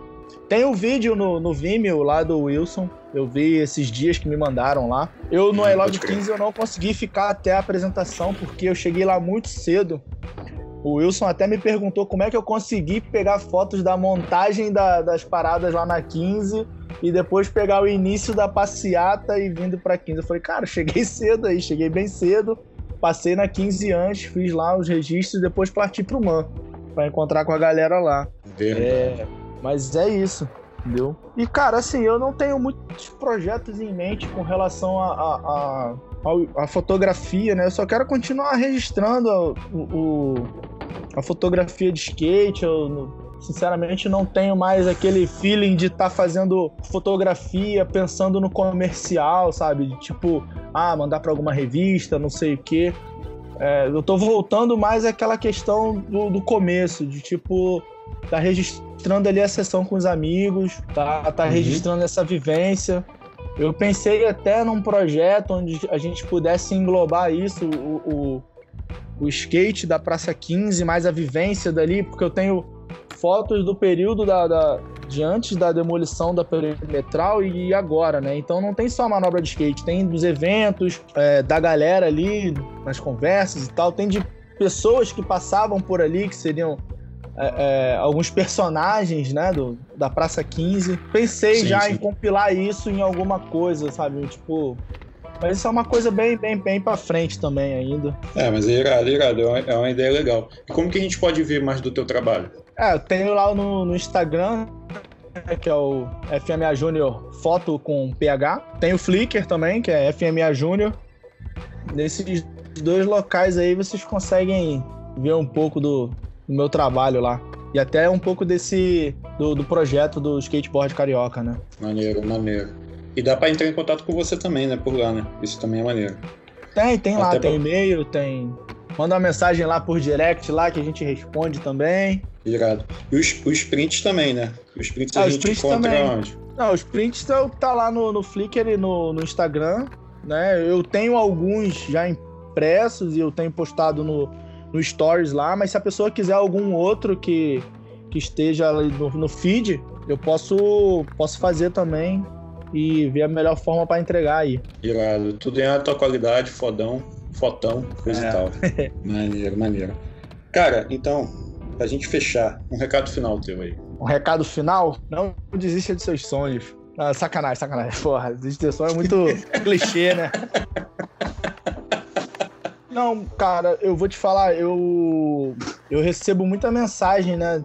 Tem um vídeo no, no Vimeo lá do Wilson. Eu vi esses dias que me mandaram lá. Eu no I Love 15 eu não consegui ficar até a apresentação porque eu cheguei lá muito cedo. O Wilson até me perguntou como é que eu consegui pegar fotos da montagem da, das paradas lá na 15 e depois pegar o início da passeata e vindo pra 15. Eu falei, cara, cheguei cedo aí, cheguei bem cedo. Passei na 15 antes, fiz lá os registros e depois parti pro MAN para encontrar com a galera lá. É, mas é isso, entendeu? E cara, assim, eu não tenho muitos projetos em mente com relação a, a, a, a fotografia, né? Eu só quero continuar registrando o, o a fotografia de skate. Eu, sinceramente não tenho mais aquele feeling de estar tá fazendo fotografia pensando no comercial, sabe? De, tipo, ah, mandar para alguma revista, não sei o quê. É, eu tô voltando mais àquela questão do, do começo, de tipo, tá registrando ali a sessão com os amigos, tá, tá uhum. registrando essa vivência. Eu pensei até num projeto onde a gente pudesse englobar isso, o, o, o skate da Praça 15, mais a vivência dali, porque eu tenho fotos do período da, da, de antes da demolição da perimetral e agora, né? Então não tem só manobra de skate, tem dos eventos, é, da galera ali, nas conversas e tal, tem de pessoas que passavam por ali, que seriam é, é, alguns personagens, né, do, da Praça 15. Pensei sim, já sim. em compilar isso em alguma coisa, sabe? Tipo, mas isso é uma coisa bem, bem, bem pra frente também ainda. É, mas é irado, é irado. É uma, é uma ideia legal. E como que a gente pode ver mais do teu trabalho? É, eu tenho lá no, no Instagram, que é o FMA Júnior Foto com PH. Tem o Flickr também, que é FMA Júnior. Nesses dois locais aí vocês conseguem ver um pouco do, do meu trabalho lá. E até um pouco desse. Do, do, projeto do skateboard carioca, né? Maneiro, maneiro. E dá pra entrar em contato com você também, né? Por lá, né? Isso também é maneiro. Tem, tem lá, tem pra... e-mail, tem. Manda uma mensagem lá por direct lá que a gente responde também. Irado. E os, os prints também, né? Os prints ah, a gente encontra também. onde? Não, os prints tá, tá lá no, no Flickr e no, no Instagram, né? Eu tenho alguns já impressos e eu tenho postado no, no Stories lá, mas se a pessoa quiser algum outro que, que esteja ali no, no feed, eu posso, posso fazer também e ver a melhor forma para entregar aí. Irado. Tudo em alta qualidade, fodão, fotão, coisa é. e tal. maneiro, maneiro. Cara, então, pra gente fechar, um recado final teu aí. Um recado final? Não desista de seus sonhos. Ah, sacanagem, sacanagem. Porra, desistir de sonho é muito clichê, né? Não, cara, eu vou te falar, eu eu recebo muita mensagem, né,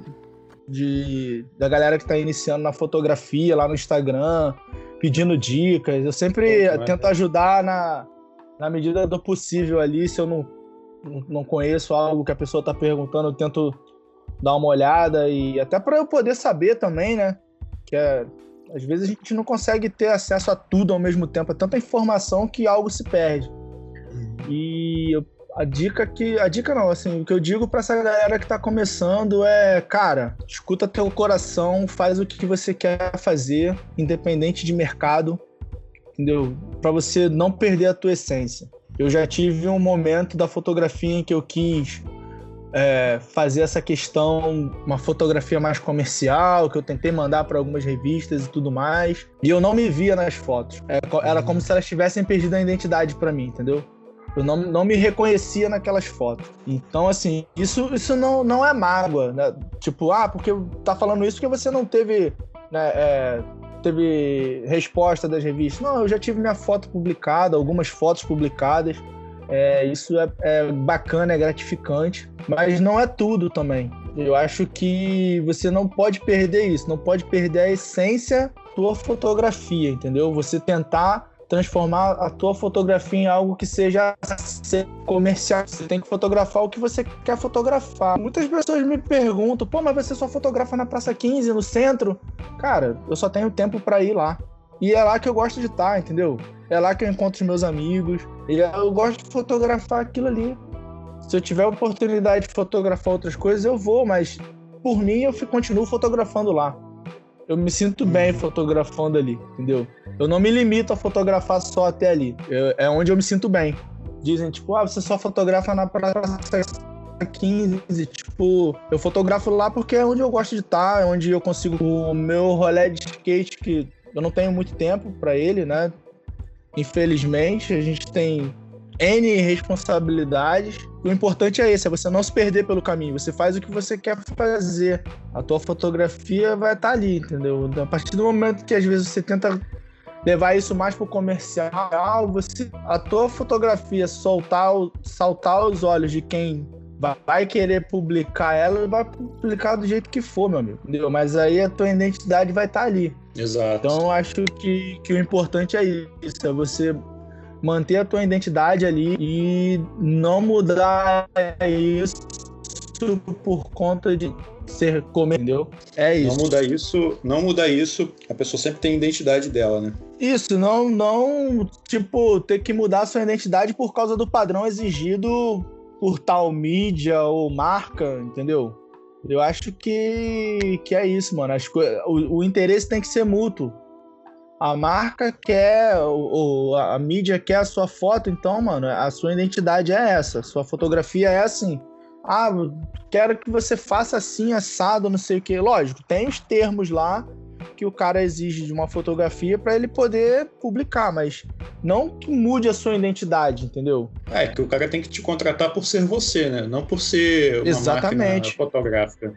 de da galera que tá iniciando na fotografia lá no Instagram, pedindo dicas. Eu sempre Pô, tento ajudar na, na medida do possível ali, se eu não não conheço algo que a pessoa está perguntando, eu tento dar uma olhada e até para eu poder saber também, né? Que é, às vezes a gente não consegue ter acesso a tudo ao mesmo tempo, é tanta informação que algo se perde. E a dica que. A dica não, assim, o que eu digo para essa galera que tá começando é, cara, escuta teu coração, faz o que você quer fazer, independente de mercado, entendeu? Para você não perder a tua essência. Eu já tive um momento da fotografia em que eu quis é, fazer essa questão, uma fotografia mais comercial, que eu tentei mandar para algumas revistas e tudo mais. E eu não me via nas fotos. É, era como se elas tivessem perdido a identidade para mim, entendeu? Eu não, não me reconhecia naquelas fotos. Então, assim, isso, isso não, não é mágoa, né? Tipo, ah, porque tá falando isso porque você não teve, né, é, teve resposta das revistas. Não, eu já tive minha foto publicada, algumas fotos publicadas. É, isso é, é bacana, é gratificante, mas não é tudo também. Eu acho que você não pode perder isso, não pode perder a essência da fotografia, entendeu? Você tentar transformar a tua fotografia em algo que seja comercial. Você tem que fotografar o que você quer fotografar. Muitas pessoas me perguntam, pô, mas você só fotografa na Praça 15, no centro? Cara, eu só tenho tempo para ir lá. E é lá que eu gosto de estar, tá, entendeu? É lá que eu encontro os meus amigos. E eu gosto de fotografar aquilo ali. Se eu tiver oportunidade de fotografar outras coisas, eu vou, mas por mim eu continuo fotografando lá. Eu me sinto bem fotografando ali, entendeu? Eu não me limito a fotografar só até ali. Eu, é onde eu me sinto bem. Dizem, tipo, ah, você só fotografa na praça 15, tipo, eu fotografo lá porque é onde eu gosto de estar, é onde eu consigo o meu rolê de skate que eu não tenho muito tempo para ele, né? Infelizmente, a gente tem N responsabilidades. O importante é esse, é você não se perder pelo caminho. Você faz o que você quer fazer. A tua fotografia vai estar tá ali, entendeu? A partir do momento que às vezes você tenta levar isso mais pro comercial, você a tua fotografia soltar, saltar os olhos de quem vai querer publicar ela, vai publicar do jeito que for, meu amigo. Entendeu? Mas aí a tua identidade vai estar tá ali. Exato. Então eu acho que, que o importante é isso, é você manter a tua identidade ali e não mudar isso por conta de ser como, entendeu? É isso. Não mudar isso, não mudar isso, a pessoa sempre tem a identidade dela, né? Isso, não, não, tipo, ter que mudar a sua identidade por causa do padrão exigido por tal mídia ou marca, entendeu? Eu acho que, que é isso, mano. Acho que o, o interesse tem que ser mútuo. A marca quer, ou a mídia quer a sua foto, então, mano, a sua identidade é essa. Sua fotografia é assim. Ah, quero que você faça assim, assado, não sei o que. Lógico, tem os termos lá que o cara exige de uma fotografia para ele poder publicar, mas não que mude a sua identidade, entendeu? É, que o cara tem que te contratar por ser você, né? Não por ser uma Exatamente. fotográfica.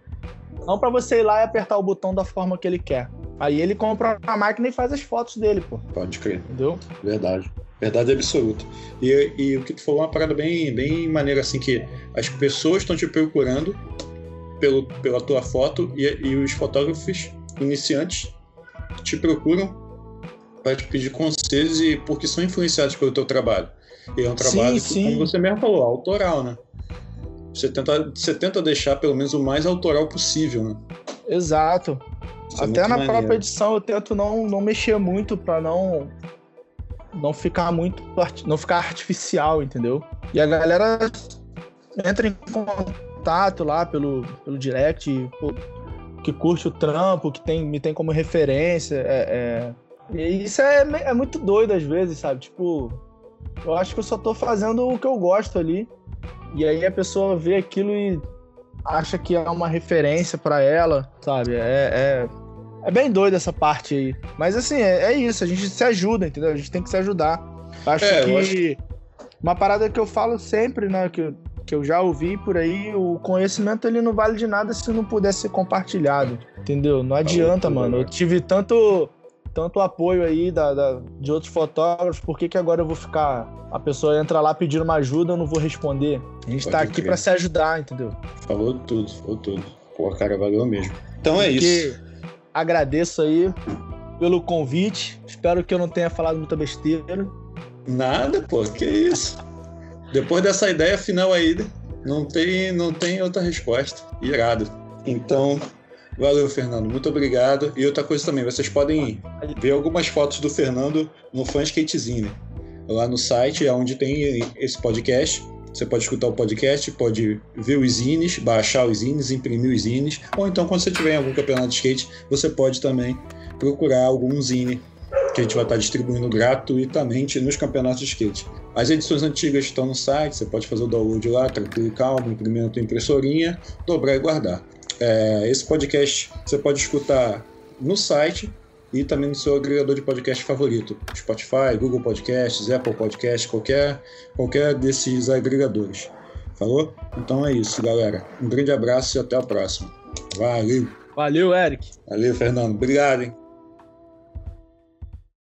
Não para você ir lá e apertar o botão da forma que ele quer. Aí ele compra a máquina e faz as fotos dele, pô. Pode crer. Entendeu? Verdade. Verdade absoluta. E, e o que tu falou é uma parada bem, bem maneira, assim, que as pessoas estão te procurando pelo, pela tua foto e, e os fotógrafos iniciantes te procuram para te pedir conselhos e porque são influenciados pelo teu trabalho. E é um trabalho, sim, que, sim. como você mesmo falou, autoral, né? Você tenta, você tenta deixar pelo menos o mais autoral possível, né? Exato. Isso é Até é na maneiro. própria edição eu tento não, não mexer muito para não não ficar muito não ficar artificial, entendeu? E a galera entra em contato lá pelo, pelo direct, que curte o trampo, que tem, me tem como referência. É, é... E isso é, é muito doido às vezes, sabe? Tipo, eu acho que eu só tô fazendo o que eu gosto ali. E aí a pessoa vê aquilo e acha que é uma referência para ela, sabe? É, é, é, bem doido essa parte aí. Mas assim, é, é, isso, a gente se ajuda, entendeu? A gente tem que se ajudar. Acho é, que acho... uma parada que eu falo sempre, né? Que que eu já ouvi por aí, o conhecimento ele não vale de nada se não puder ser compartilhado, entendeu? Não adianta, mano. Eu tive tanto tanto apoio aí da, da, de outros fotógrafos, por que, que agora eu vou ficar. A pessoa entra lá pedindo uma ajuda, eu não vou responder. A gente Pode tá aqui para se ajudar, entendeu? Falou tudo, falou tudo. Pô, cara, valeu mesmo. Então é Porque isso. Agradeço aí pelo convite. Espero que eu não tenha falado muita besteira. Nada, pô, que isso. Depois dessa ideia final aí, não tem, não tem outra resposta. Irado. Então, valeu, Fernando. Muito obrigado. E outra coisa também, vocês podem ver algumas fotos do Fernando no Fanscatezine. Lá no site é onde tem esse podcast. Você pode escutar o podcast, pode ver os zines, baixar os zines, imprimir os zines, ou então quando você tiver em algum campeonato de skate, você pode também procurar algum zine que a gente vai estar distribuindo gratuitamente nos campeonatos de skate. As edições antigas estão no site, você pode fazer o download lá, tranquilo e calmo, imprimir na tua impressorinha, dobrar e guardar. É, esse podcast você pode escutar no site e também no seu agregador de podcast favorito, Spotify, Google Podcasts, Apple Podcasts, qualquer, qualquer desses agregadores. Falou? Então é isso, galera. Um grande abraço e até a próxima. Valeu! Valeu, Eric. Valeu, Fernando. Obrigado, hein?